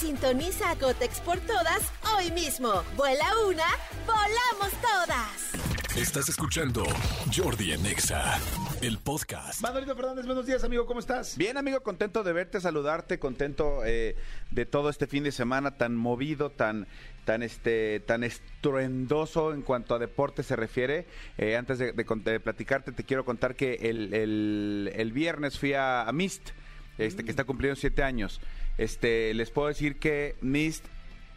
Sintoniza a Cotex por todas hoy mismo. Vuela una, volamos todas. Estás escuchando Jordi en Exa, el podcast. Manolito Fernández, buenos días, amigo, ¿cómo estás? Bien, amigo, contento de verte, saludarte, contento eh, de todo este fin de semana tan movido, tan tan este tan estruendoso en cuanto a deporte se refiere. Eh, antes de, de platicarte, te quiero contar que el, el- el viernes fui a, a Mist, este, que está cumpliendo siete años. Este, les puedo decir que Mist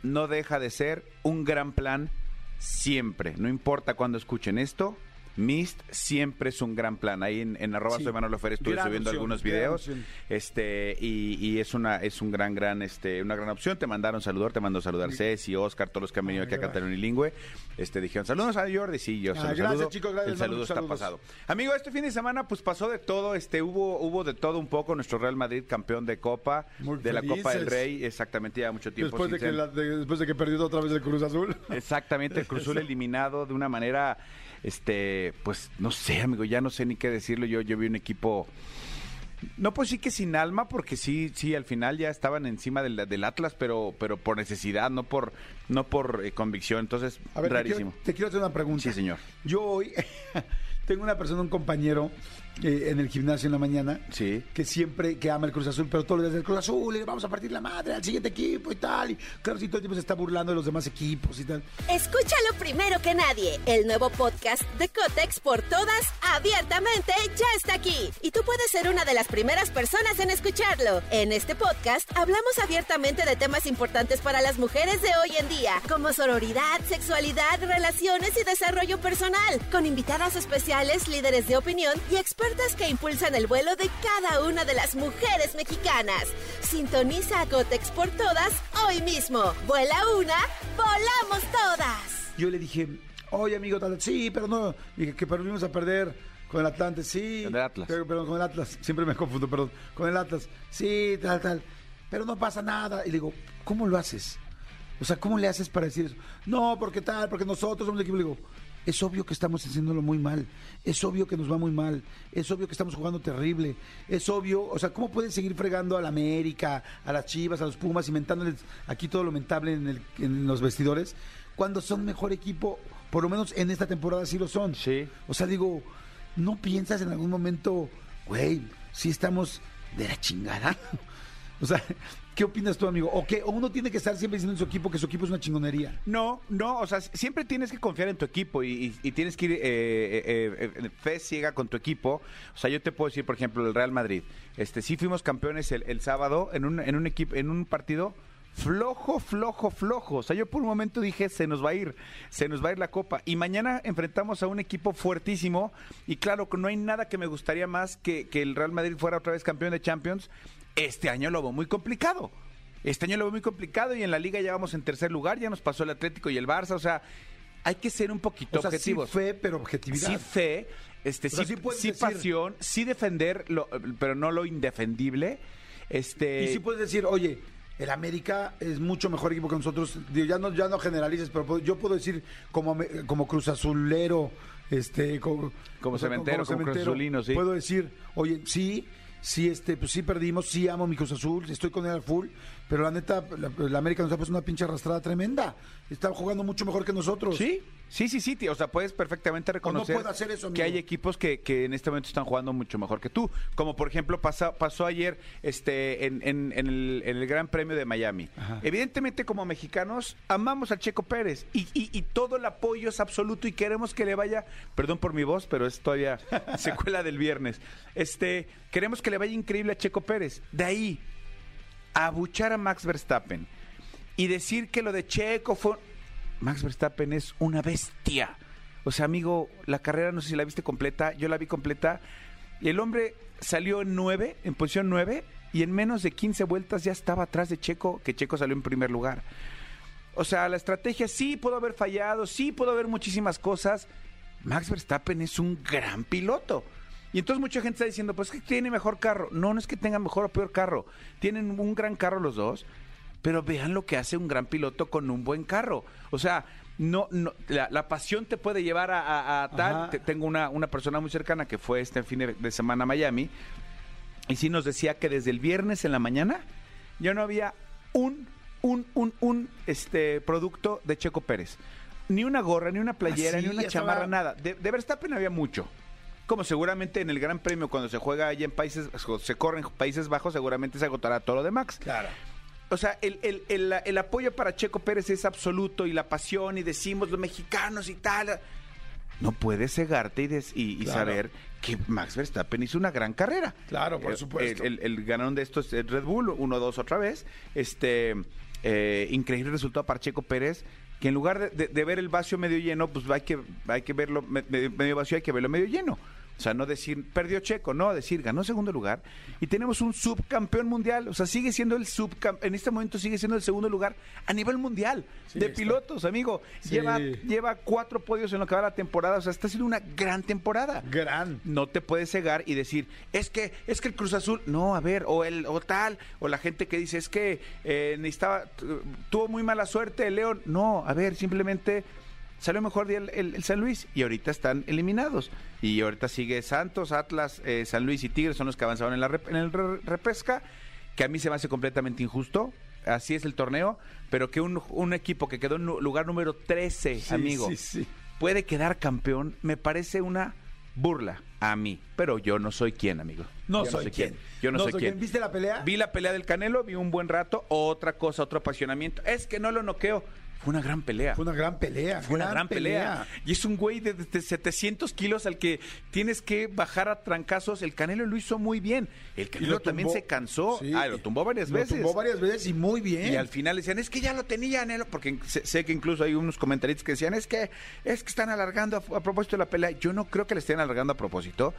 no deja de ser un gran plan siempre. No importa cuando escuchen esto. Mist siempre es un gran plan. Ahí en, en arroba Sí. soy Manolo Fer estuve subiendo opción, algunos videos. Este, y, y es una, es un gran, gran, este, una gran opción. Te mandaron saludar, te mandó saludar Ceci, Oscar, todos los que han venido Ay, aquí a. Cataluña Lingüe. Este, dijeron, saludos a Jordi, sí, yo se Ah, los gracias, saludo. chicos, gracias, El saludo está saludos. pasado. Amigo, este fin de semana, pues pasó de todo, este, hubo, hubo de todo un poco. Nuestro Real Madrid, campeón de Copa, Muy de la Copa del. Rey, exactamente, ya mucho tiempo Después de, que la- de- después de que perdió otra vez el Cruz Azul. Exactamente, el Cruz Azul eliminado de una manera, este, pues no sé, amigo, ya no sé ni qué decirlo. Yo, yo vi un equipo, no pues sí que sin alma, porque sí, sí, al final ya estaban encima del, del Atlas, pero, pero por necesidad, no por, no por eh, convicción. Entonces, A ver, te rarísimo. quiero, te quiero hacer una pregunta. Sí, señor. Yo hoy tengo una persona, un compañero eh, en el gimnasio en la mañana. Sí. Que siempre, que ama el Cruz Azul, pero todos los días del Cruz Azul, y le vamos a partir la madre al siguiente equipo y tal. Y claro, sí, todo el tiempo se está burlando de los demás equipos y tal. Escúchalo primero que nadie. El nuevo podcast de Cotex por todas, abiertamente, ya está aquí. Y tú puedes ser una de las primeras personas en escucharlo. En este podcast hablamos abiertamente de temas importantes para las mujeres de hoy en día, como sororidad, sexualidad, relaciones y desarrollo personal, con invitadas especiales, líderes de opinión y expertas que impulsan el vuelo de cada una de las mujeres mexicanas. Sintoniza a Cotex por todas hoy mismo. Vuela una, volamos todas. Yo le dije, oye, amigo, tal, sí, pero no, dije que perdimos a perder con el Atlante, sí. Con el Atlas. Pero, perdón, con el Atlas, siempre me confundo, perdón, con el Atlas, sí, tal, tal, pero no pasa nada. Y le digo, ¿cómo lo haces? O sea, ¿cómo le haces para decir eso? No, porque tal, porque nosotros somos el equipo. Le digo, es obvio que estamos haciéndolo muy mal, es obvio que nos va muy mal, es obvio que estamos jugando terrible, es obvio, o sea, ¿cómo pueden seguir fregando a la América, a las Chivas, a los Pumas, inventándoles aquí todo lo mentable en, el- en los vestidores, cuando son mejor equipo, por lo menos en esta temporada sí lo son? Sí. O sea, digo, ¿no piensas en algún momento, güey, si estamos de la chingada? O sea, ¿qué opinas tú, amigo? ¿O que uno tiene que estar siempre diciendo en su equipo que su equipo es una chingonería? No, no, o sea, siempre tienes que confiar en tu equipo y, tienes que ir eh, eh, eh, eh, fe ciega con tu equipo. O sea, yo te puedo decir, por ejemplo, el Real Madrid. Este, sí fuimos campeones el, sábado en un, en un equipo, en un partido flojo, flojo, flojo. O sea, yo por un momento dije, se nos va a ir, se nos va a ir la copa. Y mañana enfrentamos a un equipo fuertísimo. Y claro, no hay nada que me gustaría más que, que el Real Madrid fuera otra vez campeón de Champions. Este año lo veo muy complicado. Este año lo veo muy complicado y en la liga ya vamos en tercer lugar, ya nos pasó el Atlético y el Barça, o sea, hay que ser un poquito O sea, sí objetivos. fe, pero objetividad. Sí fe, este, O sea, sí, sí sí pasión, sí defender, lo- pero no lo indefendible. Este, Y sí puedes decir, oye, el América es mucho mejor equipo que nosotros. Digo, ya no, ya no generalices, pero puedo- yo puedo decir como, como Cruz Azulero, este, como, Como cementero, como Cruz Azulino, sí. Puedo decir, oye, sí, sí, este, pues sí perdimos, sí amo mi Cruz Azul, estoy con él al full, pero la neta, la, América nos ha puesto una pinche arrastrada tremenda. Está jugando mucho mejor que nosotros. Sí, sí, sí, sí, tío. O sea, puedes perfectamente reconocer puedo hacer eso, que amigo. hay equipos que, que en este momento están jugando mucho mejor que tú. Como por ejemplo pasa- pasó ayer este, en, en- en el, en el Gran Premio de Miami. Evidentemente, como mexicanos, amamos al Checo Pérez y, y- y todo el apoyo es absoluto y queremos que le vaya, perdón por mi voz, pero es todavía secuela del viernes. Este, queremos que le vaya increíble a Checo Pérez. De ahí, a abuchar a Max Verstappen y decir que lo de Checo fue... Max Verstappen es una bestia. O sea, amigo, la carrera no sé si la viste completa, yo la vi completa. Y el hombre salió en 9, en posición 9, y en menos de 15 vueltas ya estaba atrás de Checo, que Checo salió en primer lugar. O sea, la estrategia sí pudo haber fallado, sí pudo haber muchísimas cosas. Max Verstappen es un gran piloto. Y entonces mucha gente está diciendo, pues es que tiene mejor carro. No, no es que tenga mejor o peor carro. Tienen un gran carro los dos, pero vean lo que hace un gran piloto con un buen carro. O sea, no, no la, la pasión te puede llevar a, a- a tal. Te- tengo una, una persona muy cercana que fue este fin de, semana a Miami y sí nos decía que desde el viernes en la mañana ya no había un, un, un, un este, producto de Checo Pérez. Ni una gorra, ni una playera, ni una chamarra, nada. De, de Verstappen había mucho. Como seguramente en el Gran Premio, cuando se juega allá en países, se corre en Países Bajos, seguramente se agotará todo lo de Max. Claro. O sea, el, el- el- el apoyo para Checo Pérez es absoluto y la pasión y decimos los mexicanos y tal. No puedes cegarte y, des- y- saber que Max Verstappen hizo una gran carrera. Claro, por Eh, supuesto. El, ganador de estos es Red Bull, 1-2 otra vez. Este eh, increíble resultado para Checo Pérez, que en lugar de, de- de ver el vacío medio lleno, pues hay que, hay que verlo me- me- medio vacío, hay que verlo medio lleno. O sea, no decir, perdió Checo, no, decir, ganó segundo lugar y tenemos un subcampeón mundial. O sea, sigue siendo el subcampeón, en este momento sigue siendo el segundo lugar a nivel mundial Sí, de está. pilotos, amigo. Sí. Lleva, lleva cuatro podios en lo que va la temporada. O sea, está siendo una gran temporada Gran. no te puedes cegar y decir, es que, es que el Cruz Azul, no, a ver, o el, o tal, o la gente que dice, es que eh, necesitaba, tu- tuvo muy mala suerte el León. No, a ver, simplemente salió mejor día el, el- el San Luis y ahorita están eliminados. Y ahorita sigue Santos, Atlas, eh, San Luis y Tigres son los que avanzaron en, la rep- en el re- repesca, que a mí se me hace completamente injusto. Así es el torneo, pero que un, un equipo que quedó en lugar número 13, Sí, amigo, sí, sí. puede quedar campeón, me parece una burla a mí. Pero yo no soy quien, amigo. No Yo soy quien. Yo no, soy, quien. ¿Viste la pelea? Vi la pelea del Canelo, vi un buen rato, otra cosa, otro apasionamiento. Es que no lo noqueo. Fue una gran pelea. Fue una gran pelea. Fue una gran pelea. Y es un güey de, de 700 kilos al que tienes que bajar a trancazos. El Canelo lo hizo muy bien. El Canelo lo también se cansó. Sí. Ah, lo tumbó varias Lo veces. tumbó varias veces y muy bien. Y al final decían, es que ya lo tenía Canelo, porque sé, sé que incluso hay unos comentaristas que decían, es que es que están alargando a, a propósito de la pelea. Yo no creo que le estén alargando a propósito.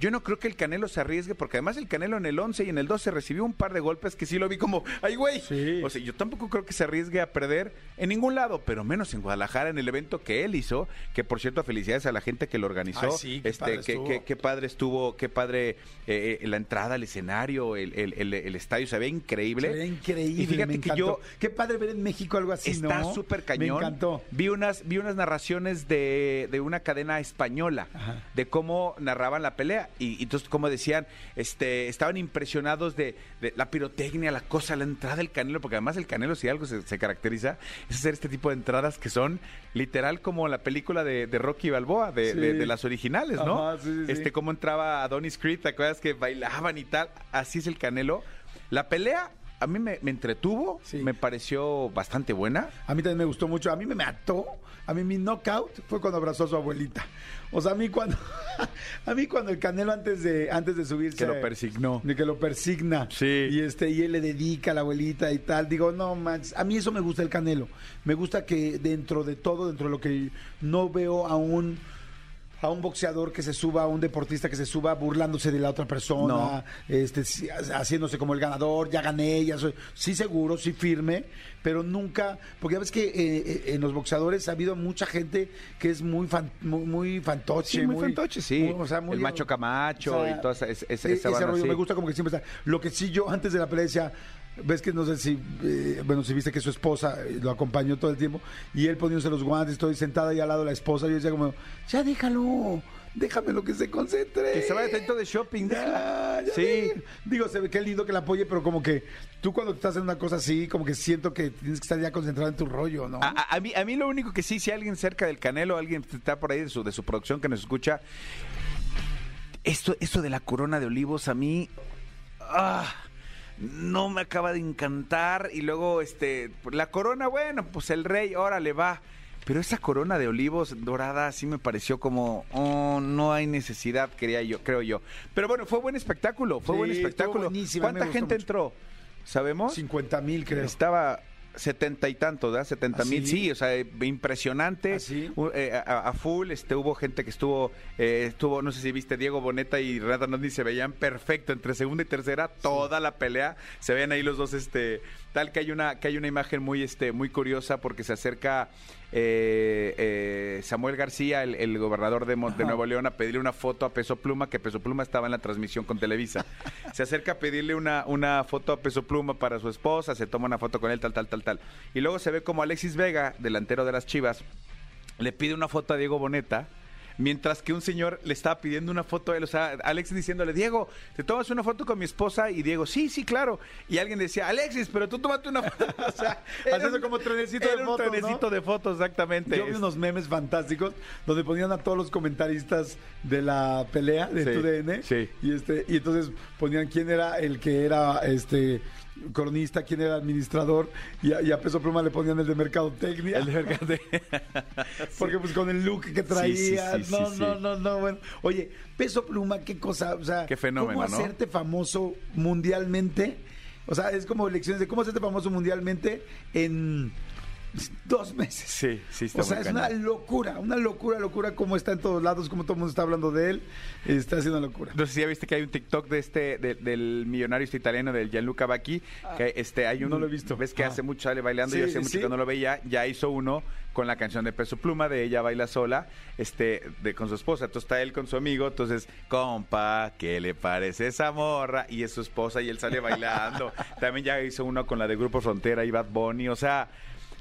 Yo no creo que el Canelo se arriesgue, porque además el Canelo en el 11 y en el 12 recibió un par de golpes que sí lo vi como, ¡ay, güey! Sí. O sea, yo tampoco creo que se arriesgue a perder en ningún lado, pero menos en Guadalajara, en el evento que él hizo, que por cierto, felicidades a la gente que lo organizó. Ay, sí, qué este, padre qué, qué- qué padre estuvo, qué padre eh, eh, la entrada al escenario, el, el- el- el estadio se ve increíble. Se ve increíble. Y fíjate me que yo Qué padre ver en México algo así, Está ¿no? súper cañón. Me encantó. Vi unas, vi unas narraciones de, de una cadena española Ajá. de cómo narraban la pelea. Y, y entonces, como decían, este, estaban impresionados de, de la pirotecnia, la cosa, la entrada del canelo, porque además el canelo, si algo se, se caracteriza, es hacer este tipo de entradas que son literal como la película de, de Rocky Balboa, de, Sí. de- de las originales, ¿no? Ajá, sí, sí, sí. Este, cómo entraba Adonis Creed, ¿te acuerdas que bailaban y tal? Así es el canelo. La pelea. A mí me, me entretuvo, Sí. me pareció bastante buena. A mí también me gustó mucho. A mí me mató. A mí mi knockout fue cuando abrazó a su abuelita. O sea, a mí cuando a mí cuando el Canelo antes de antes de subirse Que lo persignó. de que lo persigna. Sí. Y este y él le dedica a la abuelita y tal. Digo, no manches, a mí eso me gusta el Canelo. Me gusta que dentro de todo, dentro de lo que no veo a un a un boxeador que se suba, a un deportista que se suba burlándose de la otra persona, No. este, haciéndose como el ganador, ya gané, ya soy, sí seguro, sí firme, pero nunca, porque ya ves que eh, eh, en los boxeadores ha habido mucha gente que es muy fan- muy, muy fantoche, Sí, muy fantoche, sí. muy- o sea, muy- El macho Camacho o sea, y esa ese rollo me gusta como que siempre está. Lo que sí yo antes de la pelea decía, ves que no sé si, eh, bueno, si viste que su esposa eh, lo acompañó todo el tiempo y él poniéndose los guantes, estoy sentada ahí al lado de la esposa, yo decía como, ya déjalo, déjamelo que se concentre. Que se vaya atento de shopping. Ya, ya Sí. Digo, se ve qué lindo que la apoye, pero como que tú cuando estás en una cosa así, como que siento que tienes que estar ya concentrado en tu rollo, ¿no? A, a- a mí, a mí lo único que sí, si alguien cerca del Canelo, alguien que está por ahí de su, de su producción que nos escucha, esto, esto de la corona de olivos a mí ah, no me acaba de encantar. Y luego, este, la corona, bueno, pues el rey, órale, va. Pero esa corona de olivos dorada sí me pareció como, oh, no hay necesidad, quería yo, creo yo. Pero bueno, fue buen espectáculo, fue Sí, buen espectáculo. ¿Cuánta gente mucho. entró? ¿Sabemos? 50 mil, creo. Estaba Setenta y tantos, ¿verdad? Setenta ¿Ah, mil, sí? o sea, impresionante. ¿Ah, sí? U- eh, a, a full, este, hubo gente que estuvo, eh, estuvo, no sé si viste, Diego Boneta y Renata Nandi se veían perfecto entre segunda y tercera, toda la pelea, se ven ahí los dos, este, tal que hay una, que hay una imagen muy, este, muy curiosa porque se acerca eh, eh, Samuel García, el, el gobernador de, de Nuevo León, a pedirle una foto a Peso Pluma, que Peso Pluma estaba en la transmisión con Televisa. Se acerca a pedirle una, una foto a Peso Pluma para su esposa, se toma una foto con él, tal, tal, tal, tal. Y luego se ve como Alexis Vega, delantero de las Chivas, le pide una foto a Diego Boneta. Mientras que un señor le estaba pidiendo una foto a él, o sea, Alexis diciéndole, Diego, ¿te tomas una foto con mi esposa? Y Diego, sí, sí, claro. Y alguien decía, Alexis, pero tú tómate una foto. O sea, Haciendo un- como trenecito de un fotos, ¿no? trenecito de fotos, exactamente. Yo vi unos memes fantásticos donde ponían a todos los comentaristas de la pelea de Sí, TUDN sí. y este y entonces ponían quién era el que era este cronista, quién era administrador y a, y a Peso Pluma le ponían el de mercadotecnia. El de Mercade. Porque pues con el look que traía, Sí, sí, sí, no, no, no, no, bueno. Oye, Peso Pluma, qué cosa, o sea, Qué fenómeno, ¿cómo ¿no? hacerte famoso mundialmente? O sea, es como lecciones de cómo hacerte famoso mundialmente en dos meses. Sí, sí, está O sea, muy es una locura, una locura, locura, como está en todos lados, como todo el mundo está hablando de él, está haciendo locura. No sé si ya viste que hay un TikTok de este, de- del millonario este italiano, del Gianluca Bacchi, que este hay un... no lo he visto. Ves que Ah. hace mucho sale bailando y Sí, hace mucho sí. que no lo veía, ya hizo uno con la canción de Peso Pluma, de Ella Baila Sola, este, de, con su esposa. Entonces está él con su amigo, entonces, compa, ¿qué le parece esa morra? Y es su esposa y él sale bailando. También ya hizo uno con la de Grupo Frontera y Bad Bunny, o sea...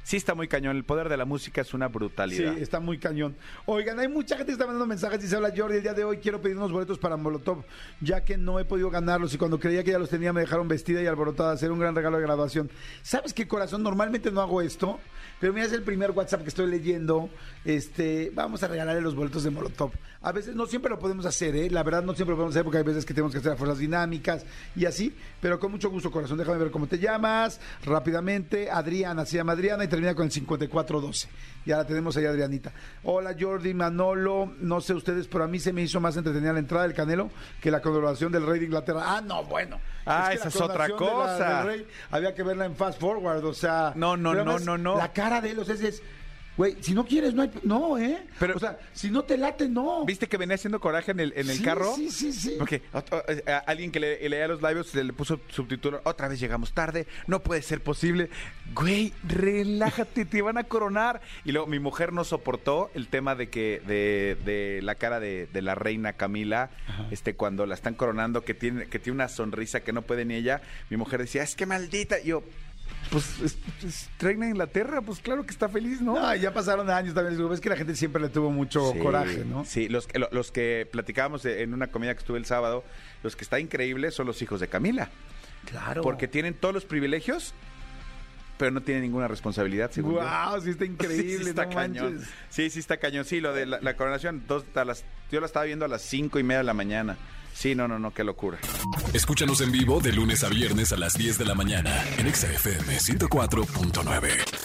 Sí está muy cañón, el poder de la música es una Sí, brutalidad. está muy cañón. Oigan, hay mucha gente que está mandando mensajes. Dice, hola Jordi, el día de hoy quiero pedir unos boletos para Molotov, ya que no he podido ganarlos y cuando creía que ya los tenía me dejaron vestida y alborotada. Hacer un gran regalo de graduación. ¿Sabes qué, corazón? Normalmente no hago esto, pero mira, es el primer WhatsApp que estoy leyendo. Este, vamos a regalarle los boletos de Molotov. A veces no siempre lo podemos hacer, ¿eh? La verdad no siempre lo podemos hacer porque hay veces que tenemos que hacer a fuerzas dinámicas y así, pero con mucho gusto, corazón. Déjame ver cómo te llamas rápidamente. Adriana, se llama Adriana y termina con el 5412. Ya la tenemos ahí, Adrianita. Hola, Jordi, Manolo. No sé ustedes, pero a mí se me hizo más entretenida la entrada del Canelo que la coronación del rey de Inglaterra. Ah, no, bueno. Ah, que esa es otra coronación de la- cosa. del rey había que verla en fast forward, o sea. No, no, no, no, no. La cara de él, o sea, es. Güey, si no quieres, no hay. No, ¿eh? Pero- o sea, si no te late, no. ¿Viste que venía haciendo coraje en el, en el Sí, carro? sí, sí, sí. Porque eh, a- alguien que le, leía los labios se le puso subtítulo, otra vez llegamos tarde, no puede ser posible. Güey, relájate, te van a coronar. Y luego mi mujer no soportó el tema de que, de, de la cara de, de la reina Camila, este, cuando la están coronando, que tiene, que tiene una sonrisa que no puede ni ella. Mi mujer decía, es que maldita. Y yo, pues, es, es reina de Inglaterra, pues claro que está feliz, ¿no? No, ya pasaron años también. Ves que la gente siempre le tuvo mucho Sí, coraje, ¿no? Sí, los, que- lo- los que platicábamos en una comida que estuve el sábado, los que está increíble son los hijos de Camila. Claro. Porque tienen todos los privilegios, pero no tienen ninguna responsabilidad, según yo. Wow, sí está increíble, Sí, sí está no cañón. manches. Sí, sí está cañón. Sí, lo de la, la coronación, dos, a las, yo la estaba viendo a las cinco y media de la mañana. Sí, no, no, no, qué locura. Escúchanos en vivo de lunes a viernes a las 10 de la mañana en Exa FM 104.9.